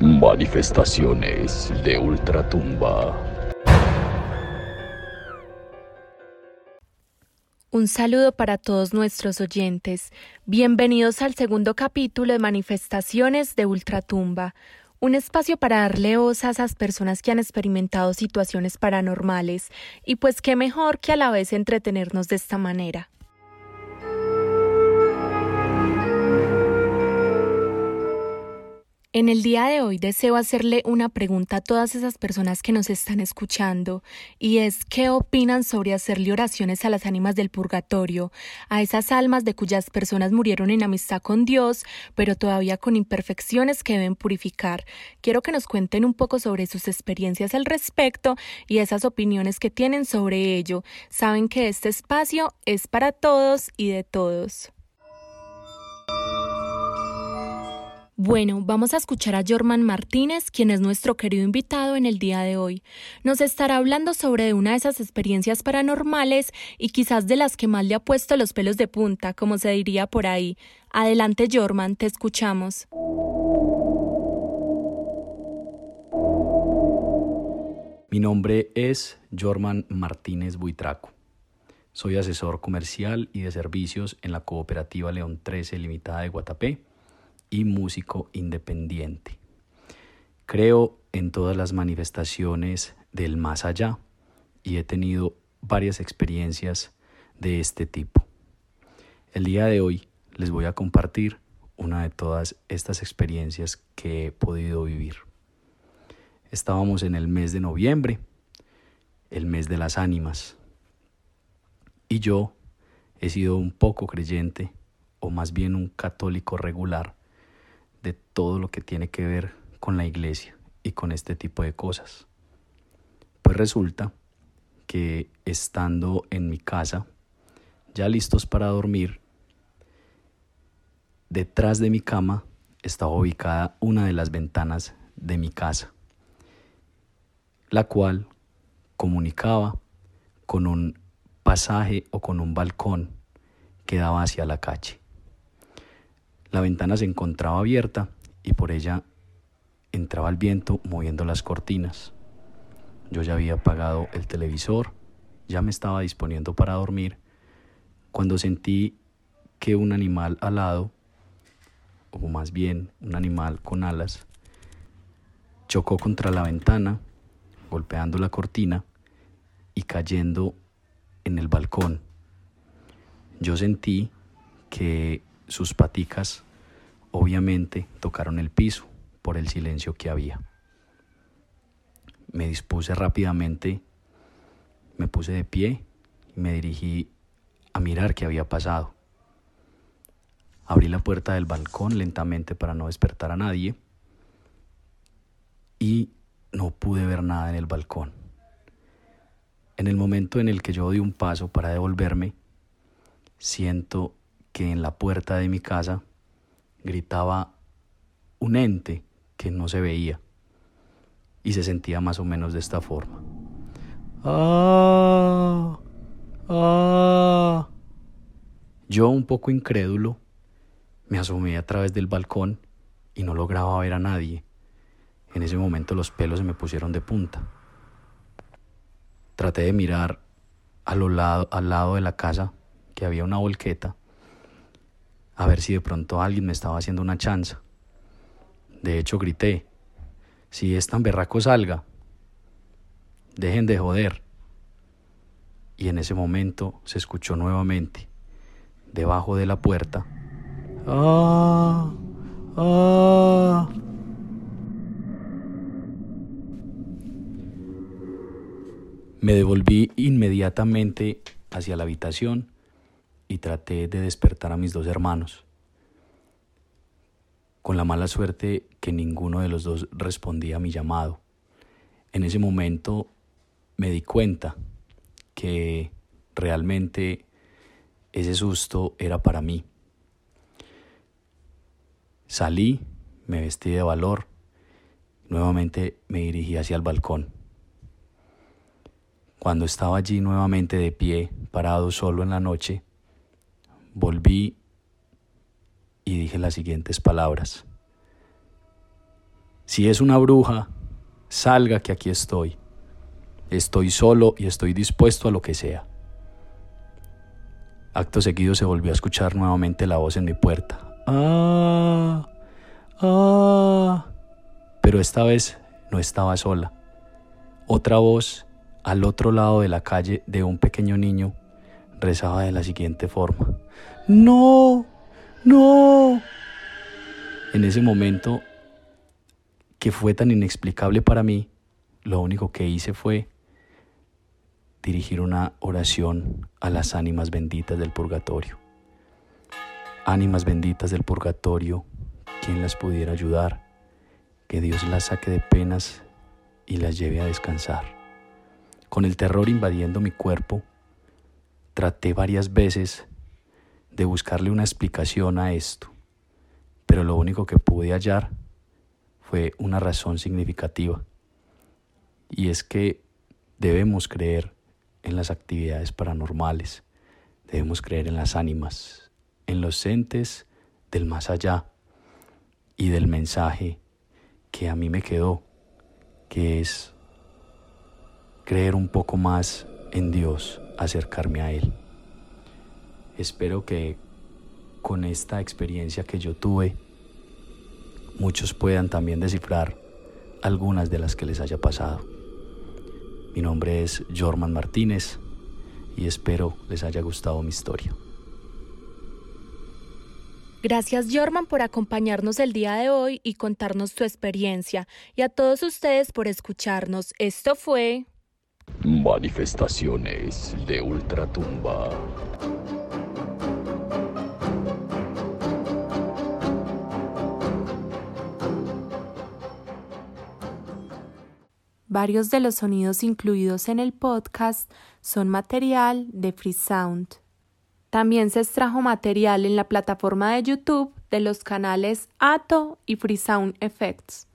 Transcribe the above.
Manifestaciones de Ultratumba. Un saludo para todos nuestros oyentes. Bienvenidos al segundo capítulo de Manifestaciones de Ultratumba, un espacio para darle voz a esas personas que han experimentado situaciones paranormales y pues qué mejor que a la vez entretenernos de esta manera. En el día de hoy deseo hacerle una pregunta a todas esas personas que nos están escuchando y es ¿qué opinan sobre hacerle oraciones a las ánimas del purgatorio, a esas almas de cuyas personas murieron en amistad con Dios, pero todavía con imperfecciones que deben purificar? Quiero que nos cuenten un poco sobre sus experiencias al respecto y esas opiniones que tienen sobre ello. Saben que este espacio es para todos y de todos. Bueno, vamos a escuchar a Jorman Martínez, quien es nuestro querido invitado en el día de hoy. Nos estará hablando sobre una de esas experiencias paranormales y quizás de las que más le ha puesto los pelos de punta, como se diría por ahí. Adelante, Jorman, te escuchamos. Mi nombre es Jorman Martínez Buitraco. Soy asesor comercial y de servicios en la cooperativa León 13 Limitada de Guatapé y músico independiente. Creo en todas las manifestaciones del más allá y he tenido varias experiencias de este tipo. El día de hoy les voy a compartir una de todas estas experiencias que he podido vivir. Estábamos en el mes de noviembre, el mes de las ánimas, y yo he sido un poco creyente, o más bien un católico regular, de todo lo que tiene que ver con la iglesia y con este tipo de cosas. Pues resulta que estando en mi casa, ya listos para dormir, detrás de mi cama estaba ubicada una de las ventanas de mi casa, la cual comunicaba con un pasaje o con un balcón que daba hacia la calle. La ventana se encontraba abierta y por ella entraba el viento moviendo las cortinas. Yo ya había apagado el televisor, ya me estaba disponiendo para dormir, cuando sentí que un animal alado, o más bien un animal con alas, chocó contra la ventana, golpeando la cortina y cayendo en el balcón. Yo sentí que sus paticas obviamente tocaron el piso por el silencio que había. Me dispuse rápidamente, me puse de pie y me dirigí a mirar qué había pasado. Abrí la puerta del balcón lentamente para no despertar a nadie y no pude ver nada en el balcón. En el momento en el que yo di un paso para devolverme, siento que en la puerta de mi casa gritaba un ente que no se veía y se sentía más o menos de esta forma. ¡Ah! ¡Ah! Yo, un poco incrédulo, me asomé a través del balcón y no lograba ver a nadie. En ese momento los pelos se me pusieron de punta. Traté de mirar lado, al lado de la casa, que había una volqueta, a ver si de pronto alguien me estaba haciendo una chanza. De hecho, grité, si es tan berraco salga, dejen de joder. Y en ese momento se escuchó nuevamente, debajo de la puerta, ¡Ah! ¡Ah! Me devolví inmediatamente hacia la habitación y traté de despertar a mis dos hermanos, con la mala suerte que ninguno de los dos respondía a mi llamado. En ese momento me di cuenta que realmente ese susto era para mí. Salí, me vestí de valor, nuevamente me dirigí hacia el balcón. Cuando estaba allí nuevamente de pie, parado solo en la noche, volví y dije las siguientes palabras. Si es una bruja, salga que aquí estoy. Estoy solo y estoy dispuesto a lo que sea. Acto seguido se volvió a escuchar nuevamente la voz en mi puerta. Ah, ah. Pero esta vez no estaba sola. Otra voz al otro lado de la calle de un pequeño niño rezaba de la siguiente forma. No, no. En ese momento que fue tan inexplicable para mí, lo único que hice fue dirigir una oración a las ánimas benditas del purgatorio. Ánimas benditas del purgatorio, ¿quién las pudiera ayudar? Que Dios las saque de penas y las lleve a descansar. Con el terror invadiendo mi cuerpo, traté varias veces de buscarle una explicación a esto, pero lo único que pude hallar fue una razón significativa, y es que debemos creer en las actividades paranormales, debemos creer en las ánimas, en los entes del más allá y del mensaje que a mí me quedó, que es creer un poco más en Dios, acercarme a Él. Espero que con esta experiencia que yo tuve, muchos puedan también descifrar algunas de las que les haya pasado. Mi nombre es Jorman Martínez y espero les haya gustado mi historia. Gracias Jorman por acompañarnos el día de hoy y contarnos tu experiencia y a todos ustedes por escucharnos. Esto fue Manifestaciones de Ultratumba. Varios de los sonidos incluidos en el podcast son material de Free Sound. También se extrajo material en la plataforma de YouTube de los canales Ato y Free Sound Effects.